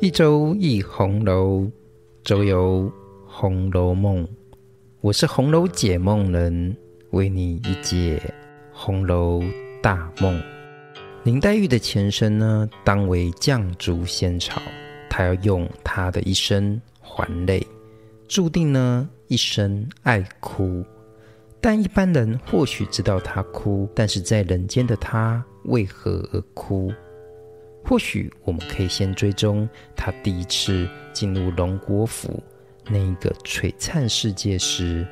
一周一红楼，周游《红楼梦》。我是红楼解梦人，为你一解红楼大梦。林黛玉的前身呢，当为绛珠仙草，她要用她的一生还泪，注定呢一生爱哭。但一般人或许知道她哭，但是在人间的她为何而哭？或许我们可以先追踪他第一次进入荣国府那一个璀璨世界时，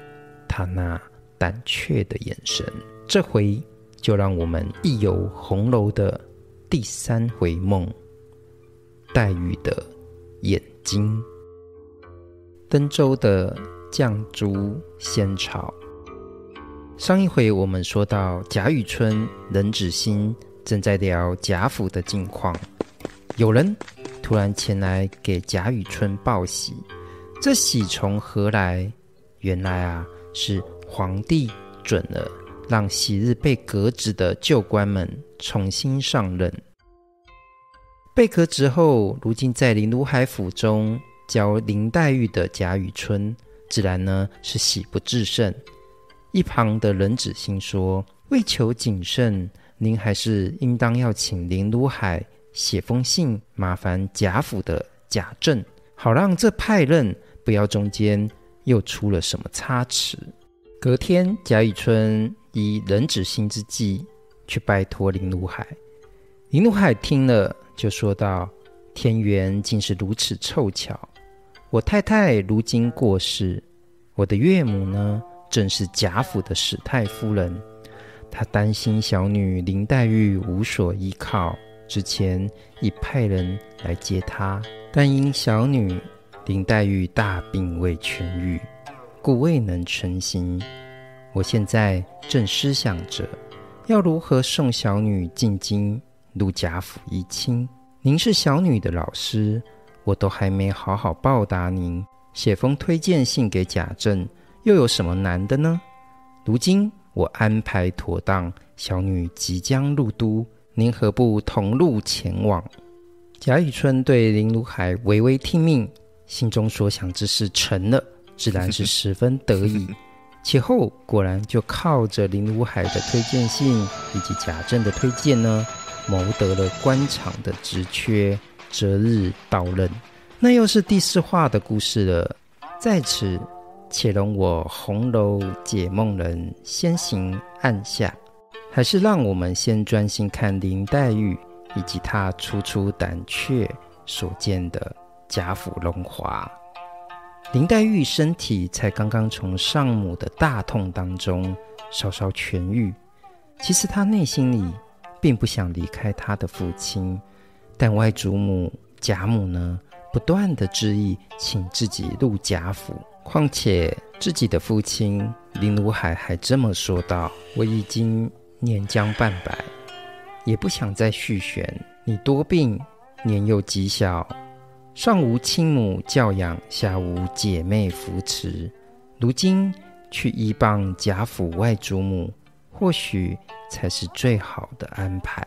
他那胆怯的眼神。这回就让我们一游红楼的第三回梦——黛玉的眼睛。登州的绛珠仙草。上一回我们说到贾雨村、冷子兴。正在聊贾府的近况，有人突然前来给贾雨村报喜。这喜从何来？原来啊，是皇帝准了，让昔日被革职的旧官们重新上任。被革职后，如今在林如海府中教林黛玉的贾雨村，自然呢是喜不自胜。一旁的冷子兴说：“为求谨慎。”您还是应当要请林如海写封信，麻烦贾府的贾政，好让这派任不要中间又出了什么差池。隔天，贾雨村以冷子心之计去拜托林如海。林如海听了，就说道：“天缘竟是如此凑巧，我太太如今过世，我的岳母呢，正是贾府的史太夫人。”他担心小女林黛玉无所依靠，之前已派人来接她，但因小女林黛玉大病未痊愈，故未能成行。我现在正思想着要如何送小女进京入贾府一亲。您是小女的老师，我都还没好好报答您，写封推荐信给贾政，又有什么难的呢？如今。我安排妥当，小女即将入都，您何不同路前往？贾雨村对林如海微微听命，心中所想之事成了，自然是十分得意。其后果然就靠着林如海的推荐信以及贾政的推荐呢，谋得了官场的职缺，择日到任。那又是第四话的故事了，在此。且容我红楼解梦人先行按下，还是让我们先专心看林黛玉以及她楚楚胆怯所见的贾府荣华。林黛玉身体才刚刚从丧母的大痛当中稍稍痊愈，其实她内心里并不想离开她的父亲，但外祖母贾母呢，不断地执意请自己入贾府。况且自己的父亲林如海还这么说道：“我已经年将半百，也不想再续弦。你多病，年幼极小，上无亲母教养，下无姐妹扶持。如今去依傍贾府外祖母，或许才是最好的安排。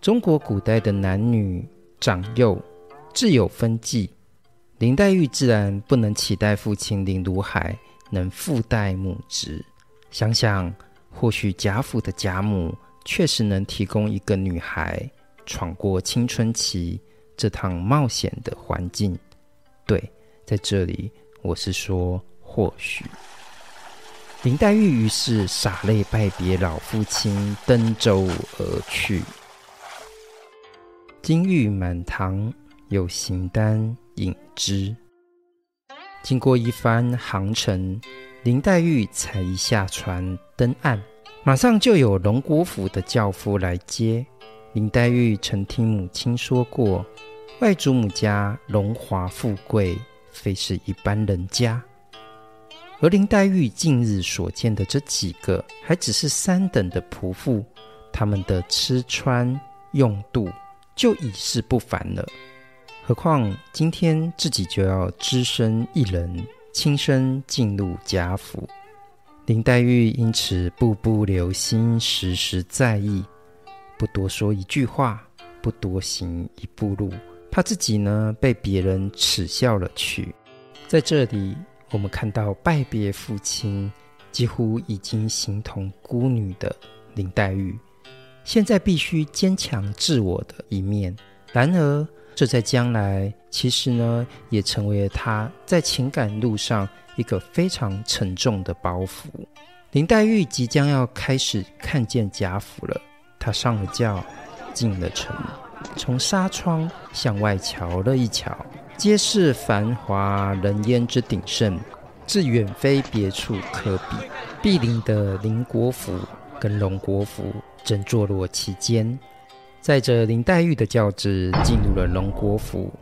中国古代的男女长幼自有分际。”林黛玉自然不能期待父亲林如海能父代母职。想想，或许贾府的贾母确实能提供一个女孩闯过青春期这趟冒险的环境。对，在这里我是说，或许。林黛玉于是洒泪拜别老父亲，登舟而去。金玉满堂，有形单。影之。经过一番航程，林黛玉才一下船登岸，马上就有荣国府的轿夫来接。林黛玉曾听母亲说过，外祖母家荣华富贵，非是一般人家。而林黛玉近日所见的这几个，还只是三等的仆妇，他们的吃穿用度就已是不凡了。何况今天自己就要只身一人，亲身进入贾府，林黛玉因此步步留心，时时在意，不多说一句话，不多行一步路，怕自己呢被别人耻笑了去。在这里，我们看到拜别父亲，几乎已经形同孤女的林黛玉，现在必须坚强自我的一面。然而，这在将来其实呢，也成为了她在情感路上一个非常沉重的包袱。林黛玉即将要开始看见贾府了，她上了轿，进了城。从纱窗向外瞧了一瞧，皆是繁华人烟之鼎盛，自远非别处可比。毗邻的宁国府跟荣国府正坐落其间。载着林黛玉的轿子进入了荣国府，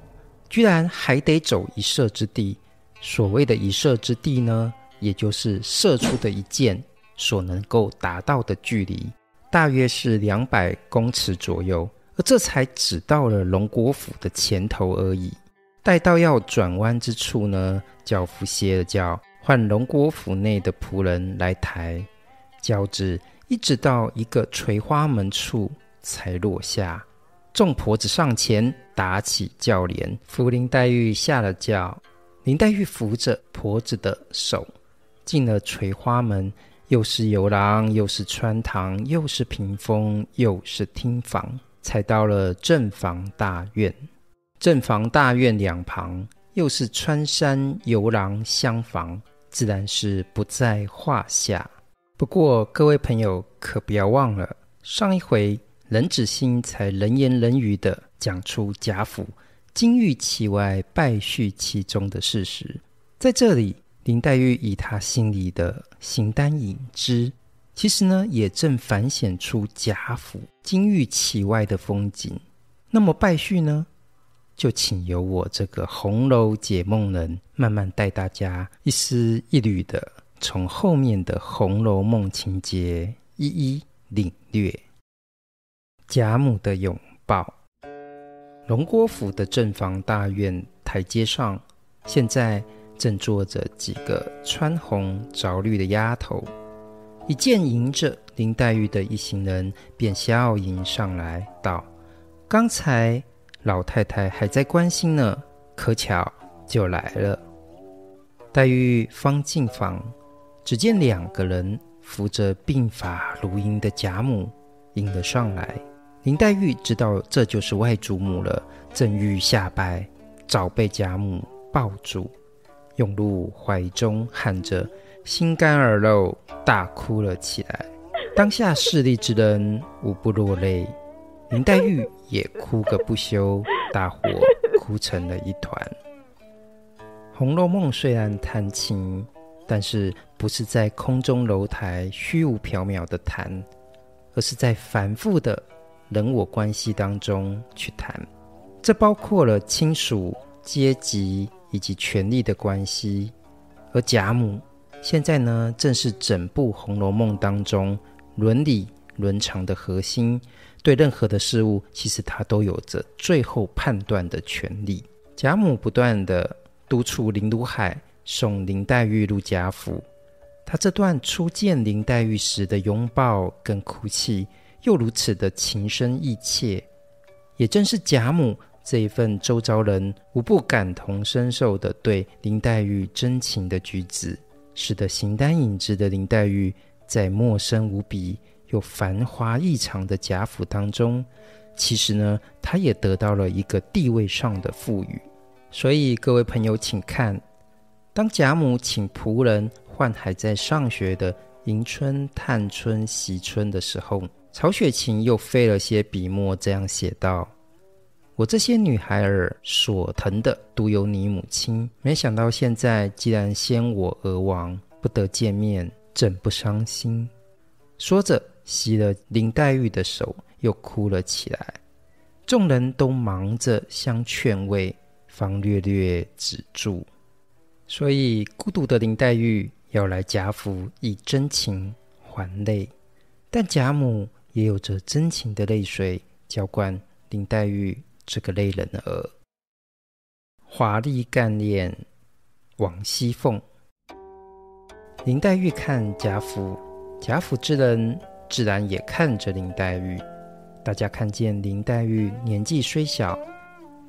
居然还得走一射之地。所谓的一射之地呢，也就是射出的一箭所能够达到的距离，大约是两百公尺左右。而这才只到了荣国府的前头而已。待到要转弯之处呢，轿夫歇了轿，换荣国府内的仆人来抬轿子，一直到一个垂花门处才落下。众婆子上前打起轿帘，扶林黛玉下了轿。林黛玉扶着婆子的手进了垂花门，又是游廊，又是穿堂，又是屏风，又是厅房。才到了正房大院，正房大院两旁又是穿山游廊厢房，自然是不在话下。不过各位朋友可不要忘了，上一回冷子兴才冷言冷语地讲出贾府金玉其外，败絮其中的事实。在这里，林黛玉以她心里的形单影只。其实呢，也正反显出贾府金玉其外的风景。那么败絮呢，就请由我这个红楼解梦人慢慢带大家一丝一缕的从后面的《红楼梦》情节一一领略。贾母的拥抱，荣国府的正房大院台阶上，现在正坐着几个穿红着绿的丫头。一见迎着林黛玉的一行人，便笑迎上来道：“刚才老太太还在关心呢，可巧就来了。”黛玉方进房，只见两个人扶着鬓发如银的贾母迎了上来。林黛玉知道这就是外祖母了，正欲下拜，早被贾母抱住，拥入怀中，喊着。心肝儿肉，大哭了起来。当下势力之人无不落泪，林黛玉也哭个不休，大伙哭成了一团。《红楼梦》虽然谈情，但是不是在空中楼台虚无缥缈的谈，而是在繁复的人我关系当中去谈。这包括了亲属、阶级以及权力的关系，而贾母。现在呢，正是整部《红楼梦》当中伦理伦常的核心。对任何的事物，其实她都有着最后判断的权利。贾母不断地督促林如海送林黛玉入贾府，她这段初见林黛玉时的拥抱跟哭泣，又如此的情深意切。也正是贾母这一份周遭人无不感同身受的对林黛玉真情的举止。使得形单影只的林黛玉，在陌生无比又繁华异常的贾府当中，其实呢，她也得到了一个地位上的赋予。所以各位朋友，请看，当贾母请仆人唤还在上学的迎春、探春、惜春的时候，曹雪芹又费了些笔墨，这样写道。我这些女孩儿所疼的，独有你母亲。没想到现在既然先我而亡，不得见面，怎不伤心？说着，携了林黛玉的手，又哭了起来。众人都忙着相劝慰，方略略止住。所以，孤独的林黛玉要来贾府以真情还泪，但贾母也有着真情的泪水浇灌林黛玉。这个泪人儿，华丽干练王熙凤。林黛玉看贾府，贾府之人自然也看着林黛玉。大家看见林黛玉年纪虽小，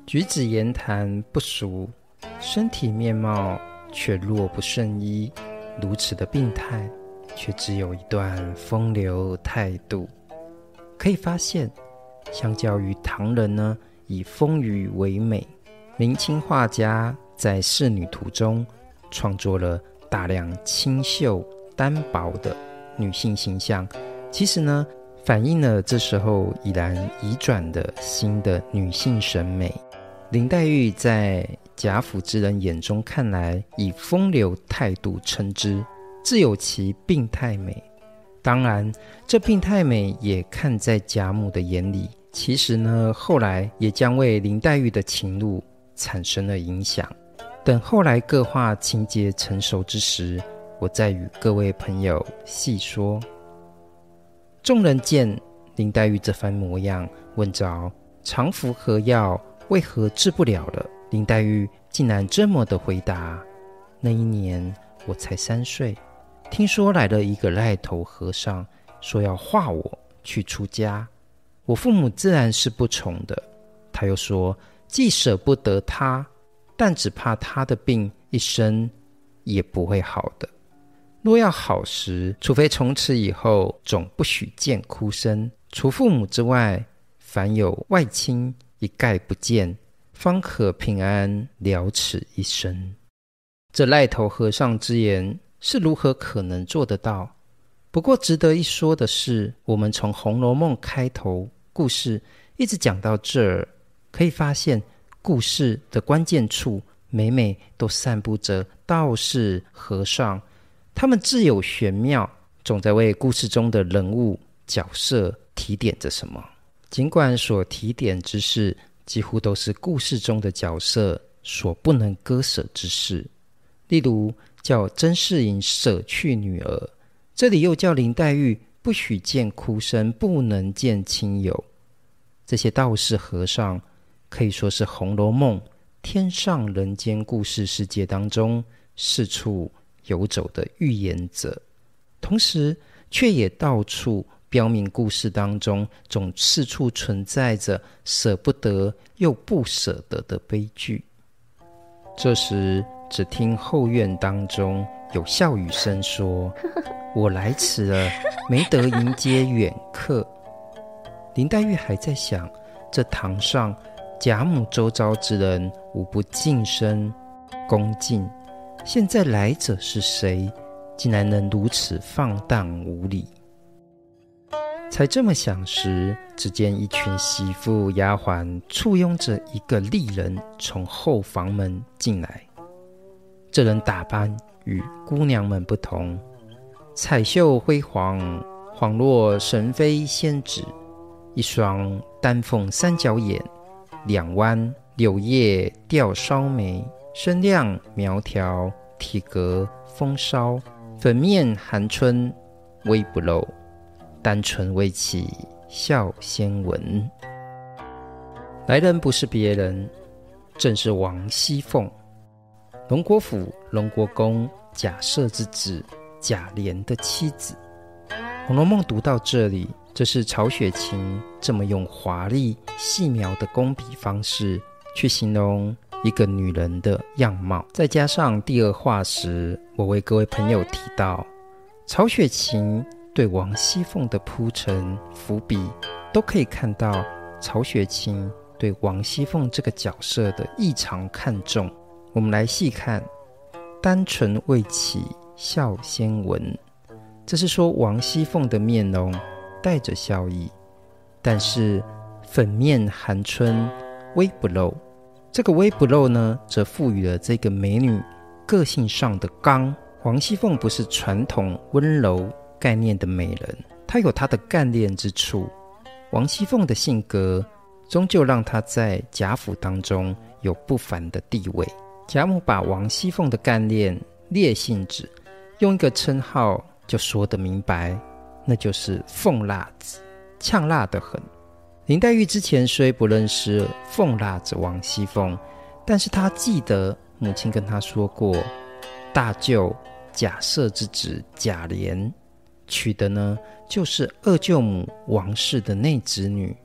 举止言谈不俗，身体面貌却若不顺意，如此的病态，却只有一段风流态度。可以发现，相较于唐人呢，以丰腴为美，明清画家在仕女图中创作了大量清秀单薄的女性形象。其实呢，反映了这时候已然移转的新的女性审美。林黛玉在贾府之人眼中看来，以风流态度称之，自有其病态美。当然，这病态美也看在贾母的眼里。其实呢，后来也将为林黛玉的情路产生了影响。等后来各话情节成熟之时，我再与各位朋友细说。众人见林黛玉这番模样，问着常服何药，为何治不了了？林黛玉竟然这么的回答：那一年我才三岁，听说来了一个赖头和尚，说要化我去出家，我父母自然是不从的。他又说，既舍不得他，但只怕他的病一生也不会好的。若要好时，除非从此以后总不许见哭声，除父母之外，凡有外亲一概不见，方可平安了此一生。这赖头和尚之言是如何可能做得到？不过值得一说的是，我们从《红楼梦》开头故事一直讲到这儿，可以发现故事的关键处每每都散布着道士、和尚。他们自有玄妙，总在为故事中的人物角色提点着什么。尽管所提点之事，几乎都是故事中的角色所不能割舍之事。例如，叫甄士隐舍去女儿，这里又叫林黛玉不许见哭声，不能见亲友。这些道士和尚可以说是《红楼梦》天上人间故事世界当中四处游走的预言者，同时却也到处标明故事当中总四处存在着舍不得又不舍得的悲剧。这时，只听后院当中有笑语声说：“ 我来迟了，没得迎接远客。”林黛玉还在想：这堂上贾母周遭之人无不敬身恭敬。现在来者是谁？竟然能如此放荡无礼？才这么想时，只见一群媳妇丫鬟簇拥着一个丽人从后房门进来。这人打扮与姑娘们不同，彩绣辉煌，恍若神妃仙子。一双丹凤三角眼，两弯柳叶吊梢眉。身量苗条，体格风骚，粉面含春微不露，单唇微启笑先闻。来人不是别人，正是王熙凤，荣国府荣国公贾赦之子贾琏的妻子。《红楼梦》读到这里，这是曹雪芹这么用华丽细描的工笔方式去形容。一个女人的样貌，再加上第二话时，我为各位朋友提到，曹雪芹对王熙凤的铺陈伏笔，都可以看到曹雪芹对王熙凤这个角色的异常看重。我们来细看，单唇未启笑先闻，这是说王熙凤的面容带着笑意，但是粉面含春微不露。这个微不露呢，则赋予了这个美女个性上的刚。王熙凤不是传统温柔概念的美人，她有她的干练之处。王熙凤的性格，终究让她在贾府当中有不凡的地位。贾母把王熙凤的干练、烈性子，用一个称号就说得明白，那就是凤辣子，呛辣得很。林黛玉之前虽不认识凤辣子王熙凤，但是她记得母亲跟她说过，大舅贾赦之子贾琏娶的呢就是二舅母王氏的内侄女，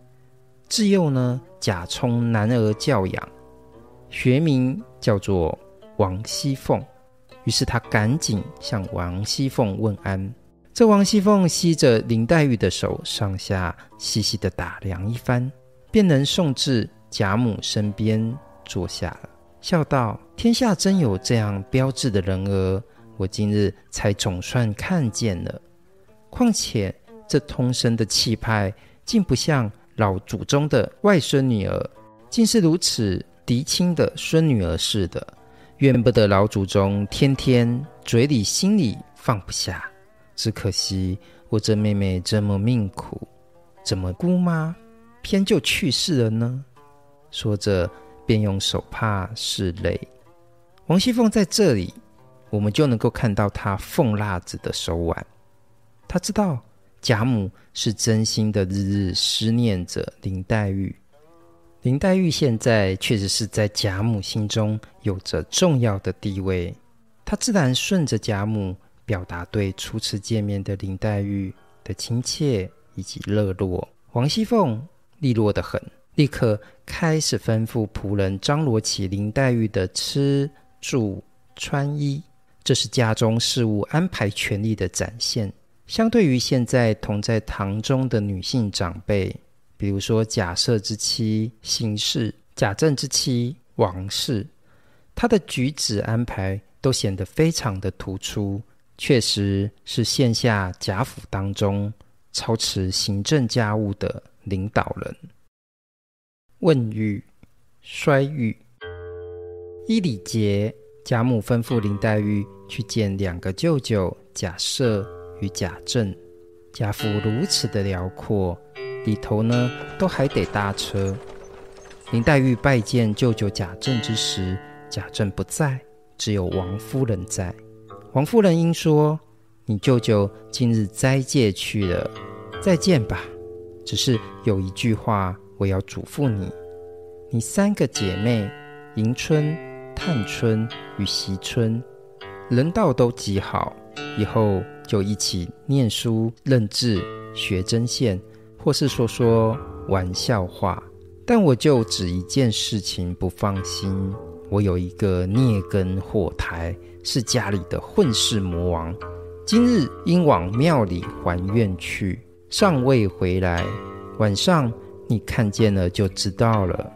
自幼呢贾充男儿教养，学名叫做王熙凤。于是他赶紧向王熙凤问安。这王熙凤吸着林黛玉的手，上下细细的打量一番，便能送至贾母身边坐下了，笑道：“天下真有这样标致的人儿，我今日才总算看见了。况且这通身的气派，竟不像老祖宗的外孙女儿，竟是如此嫡亲的孙女儿似的。怨不得老祖宗天天嘴里心里放不下。”只可惜我这妹妹这么命苦，怎么姑妈偏就去世了呢？说着，便用手帕拭泪。王熙凤在这里，我们就能够看到她凤辣子的手腕。她知道贾母是真心的，日日思念着林黛玉。林黛玉现在确实是在贾母心中有着重要的地位，她自然顺着贾母。表达对初次见面的林黛玉的亲切以及热络，王熙凤利落得很，立刻开始吩咐仆人张罗起林黛玉的吃住穿衣，这是家中事务安排权力的展现。相对于现在同在堂中的女性长辈，比如说贾赦之妻邢氏、贾政之妻王氏，他的举止安排都显得非常的突出。确实是现下贾府当中操持行政家务的领导人。问諭、衰諭。依礼节，贾母吩咐林黛玉去见两个舅舅贾赦与贾政。贾府如此的辽阔，里头呢都还得搭车。林黛玉拜见舅舅贾政之时，贾政不在，只有王夫人在。王夫人应说：“你舅舅今日斋戒去了，再见吧。只是有一句话，我要嘱咐你：你三个姐妹迎春、探春与惜春，人道都极好，以后就一起念书、认字、学针线，或是说说玩笑话。但我就只一件事情不放心，我有一个孽根祸胎。”是家里的混世魔王，今日应往庙里还愿去，尚未回来。晚上你看见了就知道了。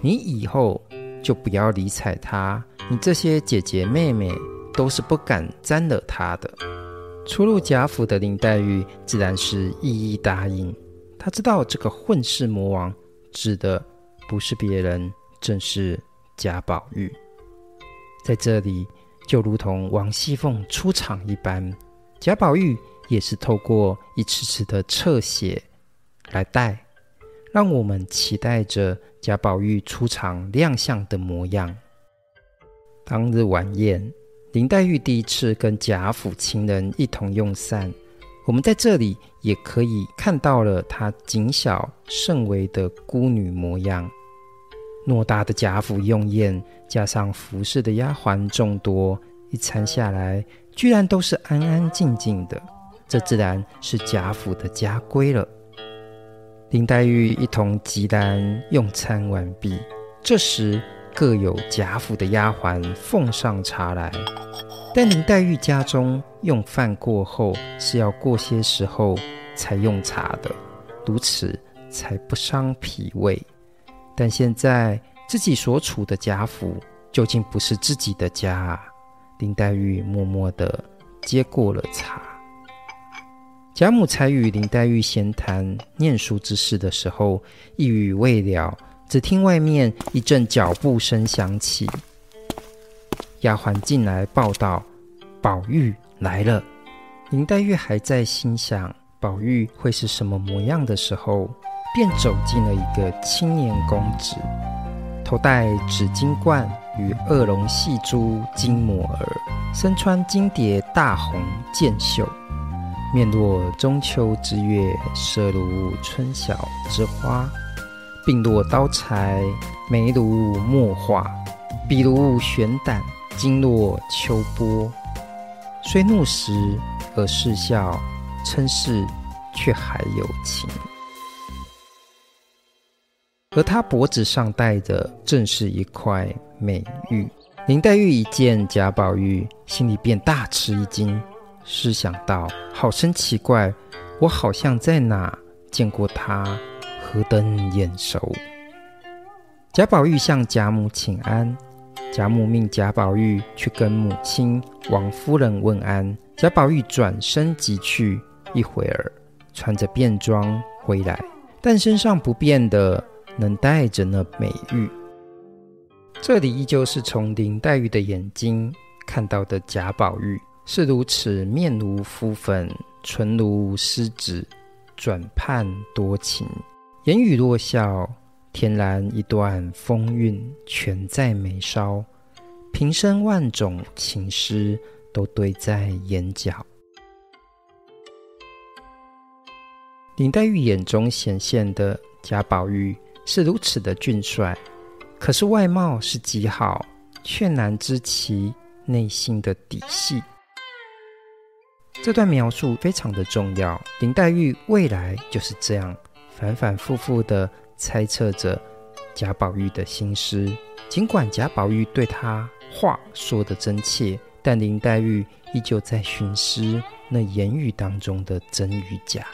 你以后就不要理睬他，你这些姐姐妹妹都是不敢沾惹他的。初入贾府的林黛玉自然是一一答应。他知道这个混世魔王指的不是别人，正是贾宝玉。在这里。就如同王熙凤出场一般，贾宝玉也是透过一次次的侧写来带，让我们期待着贾宝玉出场亮相的模样。当日晚宴，林黛玉第一次跟贾府亲人一同用膳，我们在这里也可以看到了她谨小慎微的孤女模样。偌大的贾府用宴，加上服侍的丫鬟众多，一餐下来，居然都是安安静静的。这自然是贾府的家规了。林黛玉一同吉兰用餐完毕，这时各有贾府的丫鬟奉上茶来。但林黛玉家中用饭过后是要过些时候才用茶的，如此才不伤脾胃。但现在自己所处的贾府究竟不是自己的家啊！林黛玉默默地接过了茶。贾母才与林黛玉闲谈念书之事的时候，一语未了，只听外面一阵脚步声响起，丫鬟进来报道：“宝玉来了。”林黛玉还在心想宝玉会是什么模样的时候，便走进了一个青年公子，头戴紫金冠与二龙戏珠金抹儿，身穿金蝶大红箭袖，面若中秋之月，色如春晓之花，鬓若刀裁，眉如墨画，鼻如悬胆，睛若秋波。虽怒时而似笑，称是却还有情。而他脖子上戴的正是一块美玉。林黛玉一见贾宝玉，心里便大吃一惊，思想道：“好生奇怪，我好像在哪见过他，何等眼熟。”贾宝玉向贾母请安，贾母命贾宝玉去跟母亲王夫人问安。贾宝玉转身即去，一会儿穿着便装回来，但身上不变的，能带着那美玉。这里依旧是从林黛玉的眼睛看到的贾宝玉，是如此面如敷粉，唇如施脂，转盼多情，言语落笑，天然一段风韵全在眉梢，平生万种情思都堆在眼角。林黛玉眼中显现的贾宝玉是如此的俊帅。可是外貌是极好，却难知其内心的底细。这段描述非常的重要。林黛玉未来就是这样反反复复的猜测着贾宝玉的心思。尽管贾宝玉对他话说得真切，但林黛玉依旧在寻思那言语当中的真与假。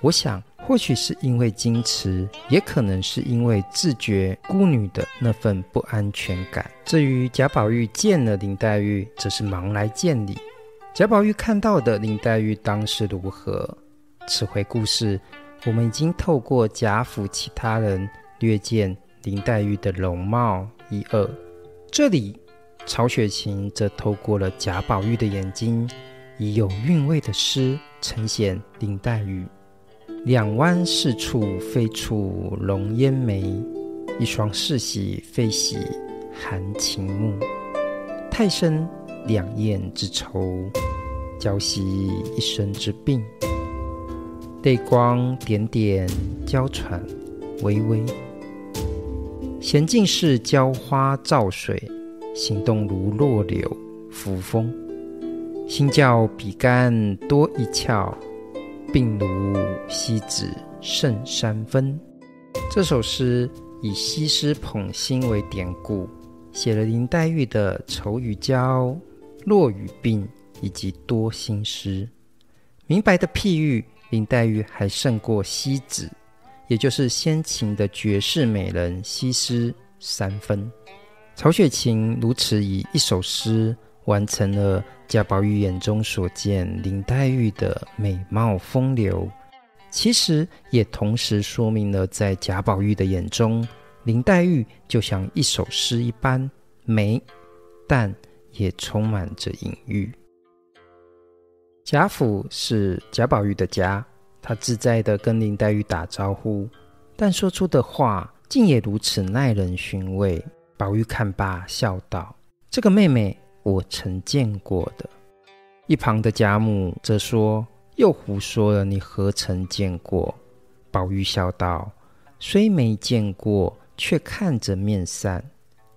我想。或许是因为矜持，也可能是因为自觉孤女的那份不安全感。至于贾宝玉见了林黛玉，则是忙来见礼。贾宝玉看到的林黛玉当时如何？此回故事，我们已经透过贾府其他人略见林黛玉的容貌一二。这里，曹雪芹则透过了贾宝玉的眼睛，以有韵味的诗呈现林黛玉。两弯是处非处容烟眉，一双是喜非喜含情目。太生两燕之愁，娇惜一生之病。泪光点点娇喘微微，娴静似娇花照水，行动如弱柳扶风。心较比干多一窍。病如西子胜三分。这首诗以西施捧心为典故，写了林黛玉的愁与娇、弱与病以及多心思。明白的譬喻，林黛玉还胜过西子，也就是先秦的绝世美人西施三分。曹雪芹如此以一首诗。完成了贾宝玉眼中所见林黛玉的美貌风流，其实也同时说明了在贾宝玉的眼中，林黛玉就像一首诗一般美，但也充满着隐喻。贾府是贾宝玉的家，他自在地跟林黛玉打招呼，但说出的话竟也如此耐人寻味。宝玉看罢，笑道：“这个妹妹。”我曾见过的。一旁的贾母则说：“又胡说了，你何曾见过？”宝玉笑道：“虽没见过，却看着面善，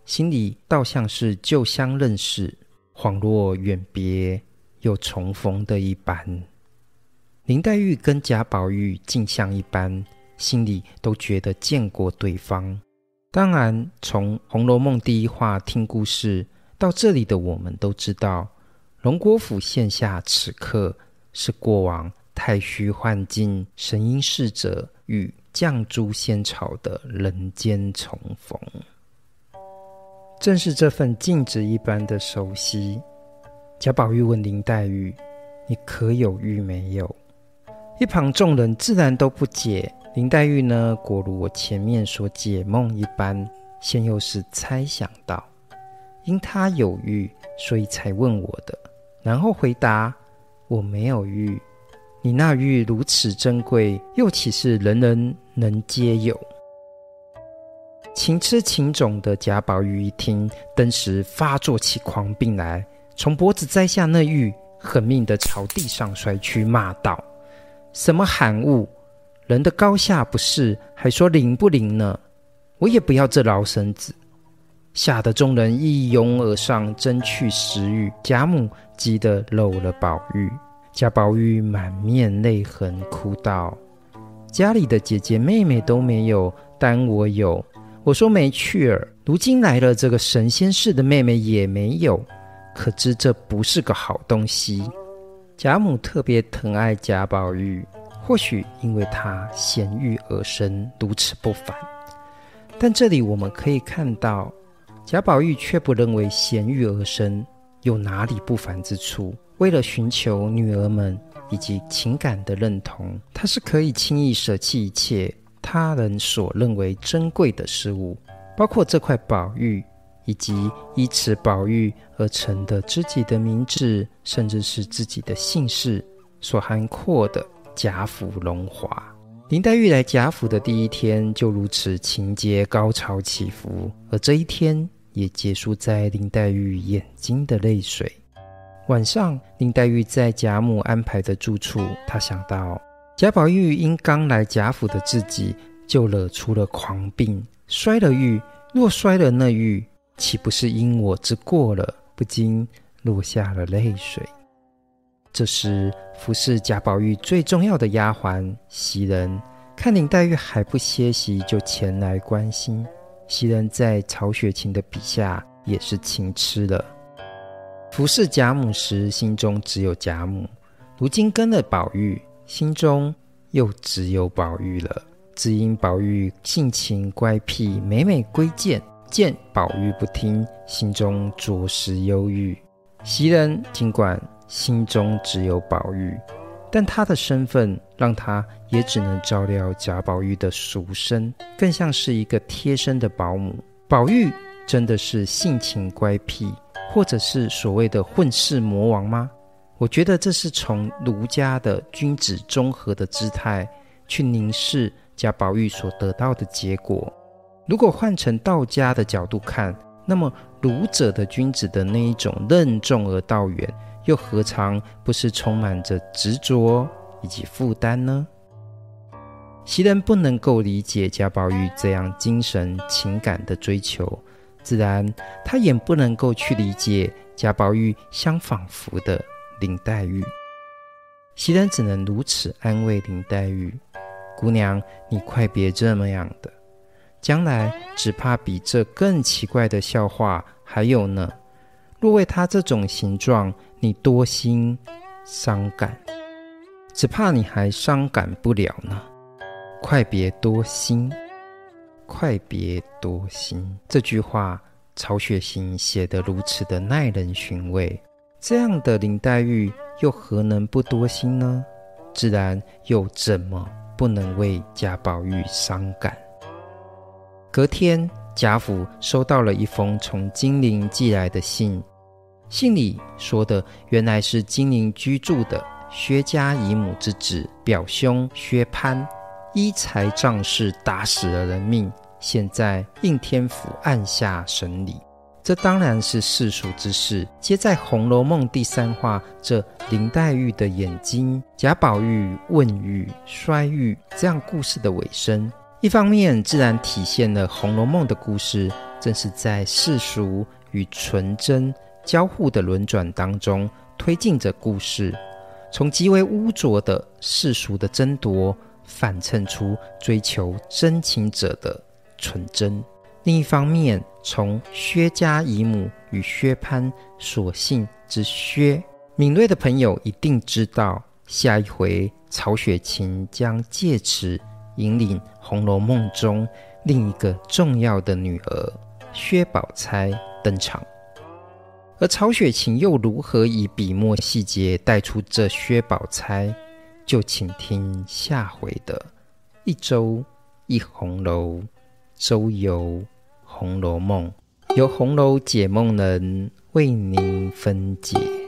心里倒像是旧相认识，恍若远别又重逢的一般。”林黛玉跟贾宝玉镜像一般，心里都觉得见过对方。当然，从《红楼梦》第一话听故事。到这里的我们都知道，荣国府现下此刻是过往太虚幻境神瑛侍者与绛珠仙草的人间重逢。正是这份镜子一般的熟悉。贾宝玉问林黛玉：“你可有玉没有？”一旁众人自然都不解。林黛玉呢，果如我前面所解梦一般，先又是猜想到。因他有玉，所以才问我的。然后回答：“我没有玉。你那玉如此珍贵，又岂是人人能皆有？”情痴情种的贾宝玉一听，登时发作起狂病来，从脖子摘下那玉，狠命地朝地上摔去，骂道：“什么罕物！人的高下不是，还说灵不灵呢？我也不要这劳身子。”吓得众人一拥而上，争去石玉。贾母急得搂了宝玉，贾宝玉满面泪痕，哭道：“家里的姐姐妹妹都没有，单我有。我说没趣儿，如今来了这个神仙似的妹妹也没有，可知这不是个好东西。贾母特别疼爱贾宝玉，或许因为她娴玉而生，如此不凡。但这里我们可以看到，贾宝玉却不认为娴玉而生有哪里不凡之处。为了寻求女儿们以及情感的认同，他是可以轻易舍弃一切。他人所认为珍贵的事物，包括这块宝玉，以及依此宝玉而成的自己的名字，甚至是自己的姓氏所涵括的贾府荣华。林黛玉来贾府的第一天就如此情节高潮起伏，而这一天也结束在林黛玉眼睛的泪水。晚上，林黛玉在贾母安排的住处，她想到。贾宝玉因刚来贾府的自己，就惹出了狂病，摔了玉。若摔了那玉，岂不是因我之过了？不禁落下了泪水。这时，服侍贾宝玉最重要的丫鬟袭人，看林黛玉还不歇息，就前来关心。袭人在曹雪芹的笔下也是情痴了。服侍贾母时，心中只有贾母；如今跟了宝玉。心中又只有宝玉了，只因宝玉性情乖僻，每每归谏，见宝玉不听，心中着实忧郁。袭人尽管心中只有宝玉，但她的身份让她也只能照料贾宝玉的赎身，更像是一个贴身的保姆。宝玉真的是性情乖僻，或者是所谓的混世魔王吗？我觉得这是从儒家的君子中和的姿态去凝视贾宝玉所得到的结果。如果换成道家的角度看，那么儒者的君子的那一种任重而道远，又何尝不是充满着执着以及负担呢？袭人不能够理解贾宝玉这样精神情感的追求，自然他也不能够去理解贾宝玉相仿佛的。林黛玉，袭人只能如此安慰林黛玉：“姑娘，你快别这么样的，将来只怕比这更奇怪的笑话还有呢。若为他这种形状，你多心伤感，只怕你还伤感不了呢。快别多心，快别多心。”这句话，曹雪芹写得如此的耐人寻味。这样的林黛玉又何能不多心呢？自然又怎么不能为贾宝玉伤感？隔天，贾府收到了一封从金陵寄来的信，信里说的原来是金陵居住的薛家姨母之子表兄薛蟠，依财仗势打死了人命，现在应天府按下审理。这当然是世俗之事。接在《红楼梦》第三话，这林黛玉的眼睛、贾宝玉问玉、摔玉这样故事的尾声，一方面自然体现了《红楼梦》的故事正是在世俗与纯真交互的轮转当中推进着故事，从极为污浊的世俗的争夺，反衬出追求真情者的纯真。另一方面，从薛家姨母与薛蟠所姓之薛，敏锐的朋友一定知道，下一回曹雪芹将借此引领《红楼梦》中另一个重要的女儿薛宝钗登场。而曹雪芹又如何以笔墨细节带出这薛宝钗？就请听下回的一周一红楼。周游《红楼梦》，由红楼解梦人为您分解。